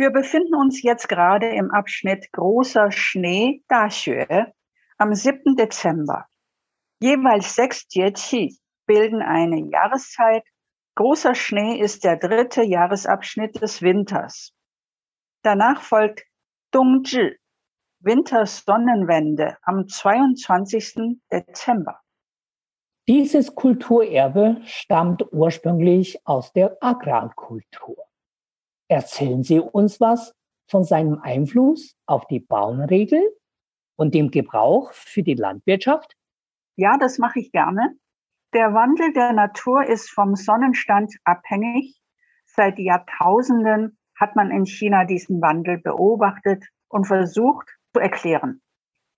Wir befinden uns jetzt gerade im Abschnitt großer Schnee, Daxue, am 7. Dezember. Jeweils sechs Jieqi bilden eine Jahreszeit. Großer Schnee ist der dritte Jahresabschnitt des Winters. Danach folgt Dongzhi, Wintersonnenwende am 22. Dezember. Dieses Kulturerbe stammt ursprünglich aus der Agrarkultur. Erzählen Sie uns was von seinem Einfluss auf die Bauernregel und dem Gebrauch für die Landwirtschaft? Ja, das mache ich gerne. Der Wandel der Natur ist vom Sonnenstand abhängig. Seit Jahrtausenden hat man in China diesen Wandel beobachtet und versucht zu erklären.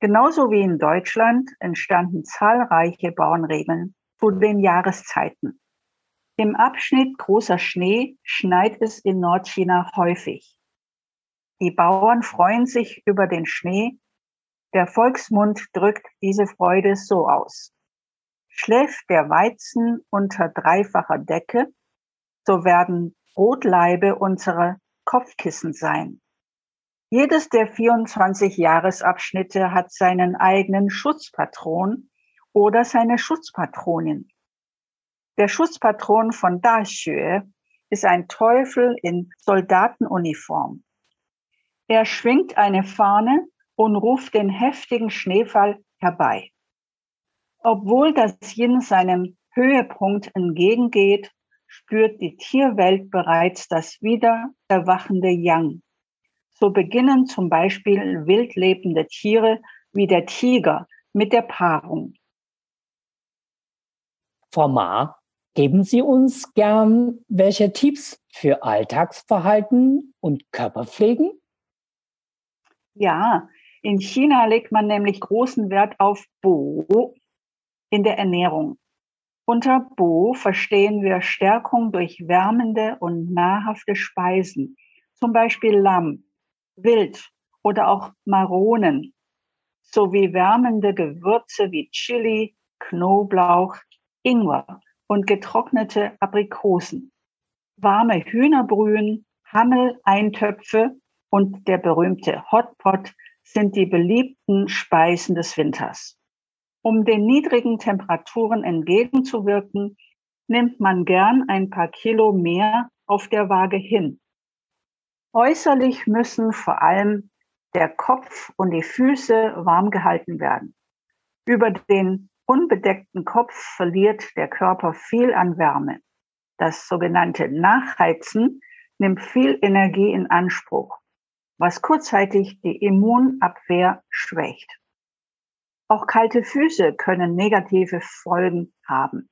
Genauso wie in Deutschland entstanden zahlreiche Bauernregeln zu den Jahreszeiten. Im Abschnitt großer Schnee schneit es in Nordchina häufig. Die Bauern freuen sich über den Schnee. Der Volksmund drückt diese Freude so aus. Schläft der Weizen unter dreifacher Decke, so werden Brotleibe unsere Kopfkissen sein. Jedes der 24 Jahresabschnitte hat seinen eigenen Schutzpatron oder seine Schutzpatronin. Der Schutzpatron von Daxue ist ein Teufel in Soldatenuniform. Er schwingt eine Fahne und ruft den heftigen Schneefall herbei. Obwohl das Yin seinem Höhepunkt entgegengeht, spürt die Tierwelt bereits das wieder erwachende Yang. So beginnen zum Beispiel wild lebende Tiere wie der Tiger mit der Paarung. Ma, Geben Sie uns gern welche Tipps für Alltagsverhalten und Körperpflegen? Ja, in China legt man nämlich großen Wert auf Bo in der Ernährung. Unter Bo verstehen wir Stärkung durch wärmende und nahrhafte Speisen, zum Beispiel Lamm, Wild oder auch Maronen, sowie wärmende Gewürze wie Chili, Knoblauch, Ingwer und getrocknete Aprikosen, warme Hühnerbrühen, Hammel-Eintöpfe und der berühmte Hotpot sind die beliebten Speisen des Winters. Um den niedrigen Temperaturen entgegenzuwirken, nimmt man gern ein paar Kilo mehr auf der Waage hin. Äußerlich müssen vor allem der Kopf und die Füße warm gehalten werden. Über den unbedeckten Kopf verliert der Körper viel an Wärme. Das sogenannte Nachheizen nimmt viel Energie in Anspruch, was kurzzeitig die Immunabwehr schwächt. Auch kalte Füße können negative Folgen haben.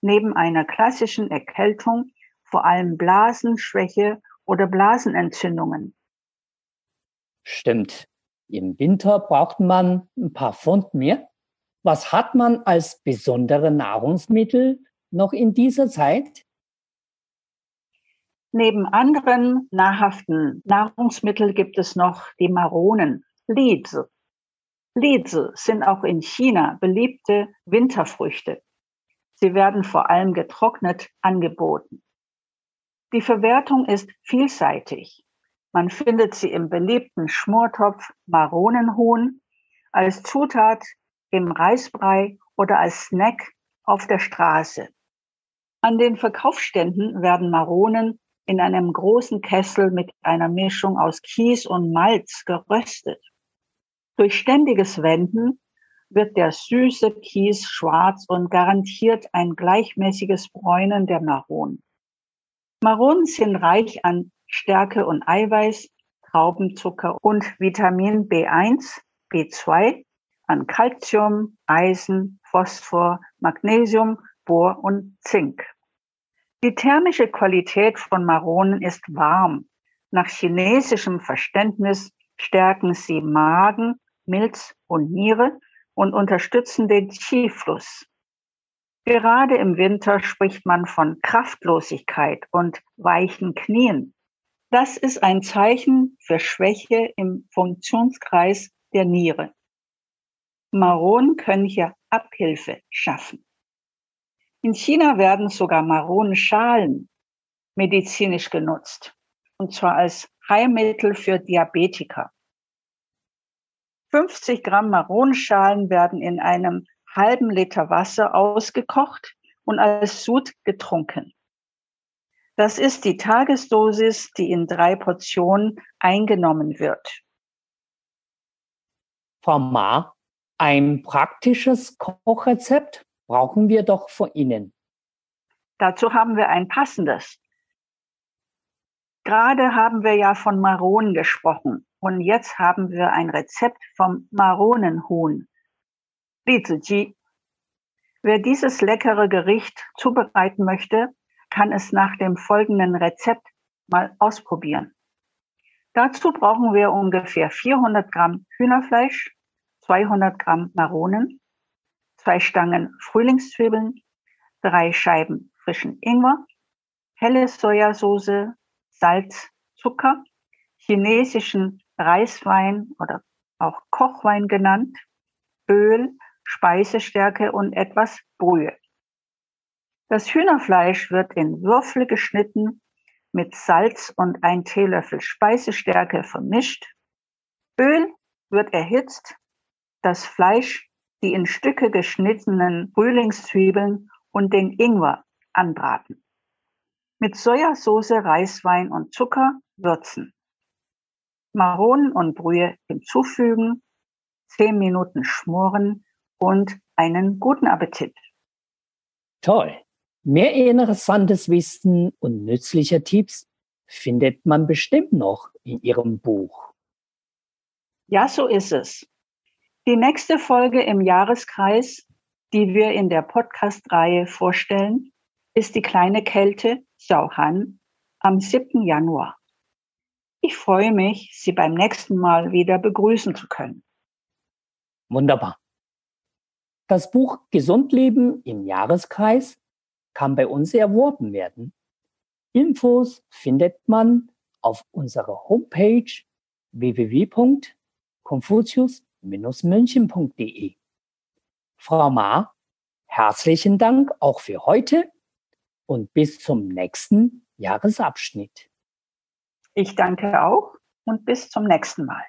Neben einer klassischen Erkältung vor allem Blasenschwäche oder Blasenentzündungen. Stimmt. Im Winter braucht man ein paar Pfund mehr. Was hat man als besondere Nahrungsmittel noch in dieser Zeit? Neben anderen nahrhaften Nahrungsmitteln gibt es noch die Maronen, Lize. Lize sind auch in China beliebte Winterfrüchte. Sie werden vor allem getrocknet angeboten. Die Verwertung ist vielseitig. Man findet sie im beliebten Schmortopf Maronenhuhn, als Zutat im Reisbrei oder als Snack auf der Straße. An den Verkaufsständen werden Maronen in einem großen Kessel mit einer Mischung aus Kies und Malz geröstet. Durch ständiges Wenden wird der süße Kies schwarz und garantiert ein gleichmäßiges Bräunen der Maronen. Maronen sind reich an Stärke und Eiweiß, Traubenzucker und Vitamin B1, B2, an Calcium, Eisen, Phosphor, Magnesium, Bohr und Zink. Die thermische Qualität von Maronen ist warm. Nach chinesischem Verständnis stärken sie Magen, Milz und Niere und unterstützen den Qi-Fluss. Gerade im Winter spricht man von Kraftlosigkeit und weichen Knien. Das ist ein Zeichen für Schwäche im Funktionskreis der Niere. Maronen können hier Abhilfe schaffen. In China werden sogar Maronenschalen medizinisch genutzt, und zwar als Heilmittel für Diabetiker. 50 Gramm Maronenschalen werden in einem halben Liter Wasser ausgekocht und als Sud getrunken. Das ist die Tagesdosis, die in drei Portionen eingenommen wird. Frau Ma, ein praktisches Kochrezept brauchen wir doch von Ihnen. Dazu haben wir ein passendes. Gerade haben wir ja von Maronen gesprochen und jetzt haben wir ein Rezept vom Maronenhuhn. Li Wer dieses leckere Gericht zubereiten möchte, kann es nach dem folgenden Rezept mal ausprobieren. Dazu brauchen wir ungefähr 400 Gramm Hühnerfleisch, 200 Gramm Maronen, zwei Stangen Frühlingszwiebeln, drei Scheiben frischen Ingwer, helle Sojasauce, Salz, Zucker, chinesischen Reiswein oder auch Kochwein genannt, Öl, Speisestärke und etwas Brühe. Das Hühnerfleisch wird in Würfel geschnitten, mit Salz und ein Teelöffel Speisestärke vermischt. Öl wird erhitzt, das Fleisch die in Stücke geschnittenen Frühlingszwiebeln und den Ingwer anbraten. Mit Sojasauce, Reiswein und Zucker würzen. Maronen und Brühe hinzufügen, zehn Minuten schmoren und einen guten Appetit. Toll. Mehr interessantes Wissen und nützliche Tipps findet man bestimmt noch in Ihrem Buch. Ja, so ist es. Die nächste Folge im Jahreskreis, die wir in der Podcast-Reihe vorstellen, ist die kleine Kälte Xiaohan am 7. Januar. Ich freue mich, Sie beim nächsten Mal wieder begrüßen zu können. Wunderbar. Das Buch Gesund leben im Jahreskreis kann bei uns erworben werden. Infos findet man auf unserer Homepage www.confucius münchen.de. Frau Ma, herzlichen Dank auch für heute und bis zum nächsten Jahresabschnitt. Ich danke auch und bis zum nächsten Mal.